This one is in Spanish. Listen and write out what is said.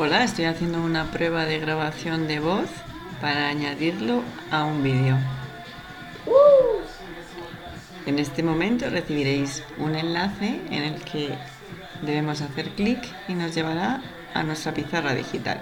Hola, estoy haciendo una prueba de grabación de voz para añadirlo a un vídeo. En este momento recibiréis un enlace en el que debemos hacer clic y nos llevará a nuestra pizarra digital.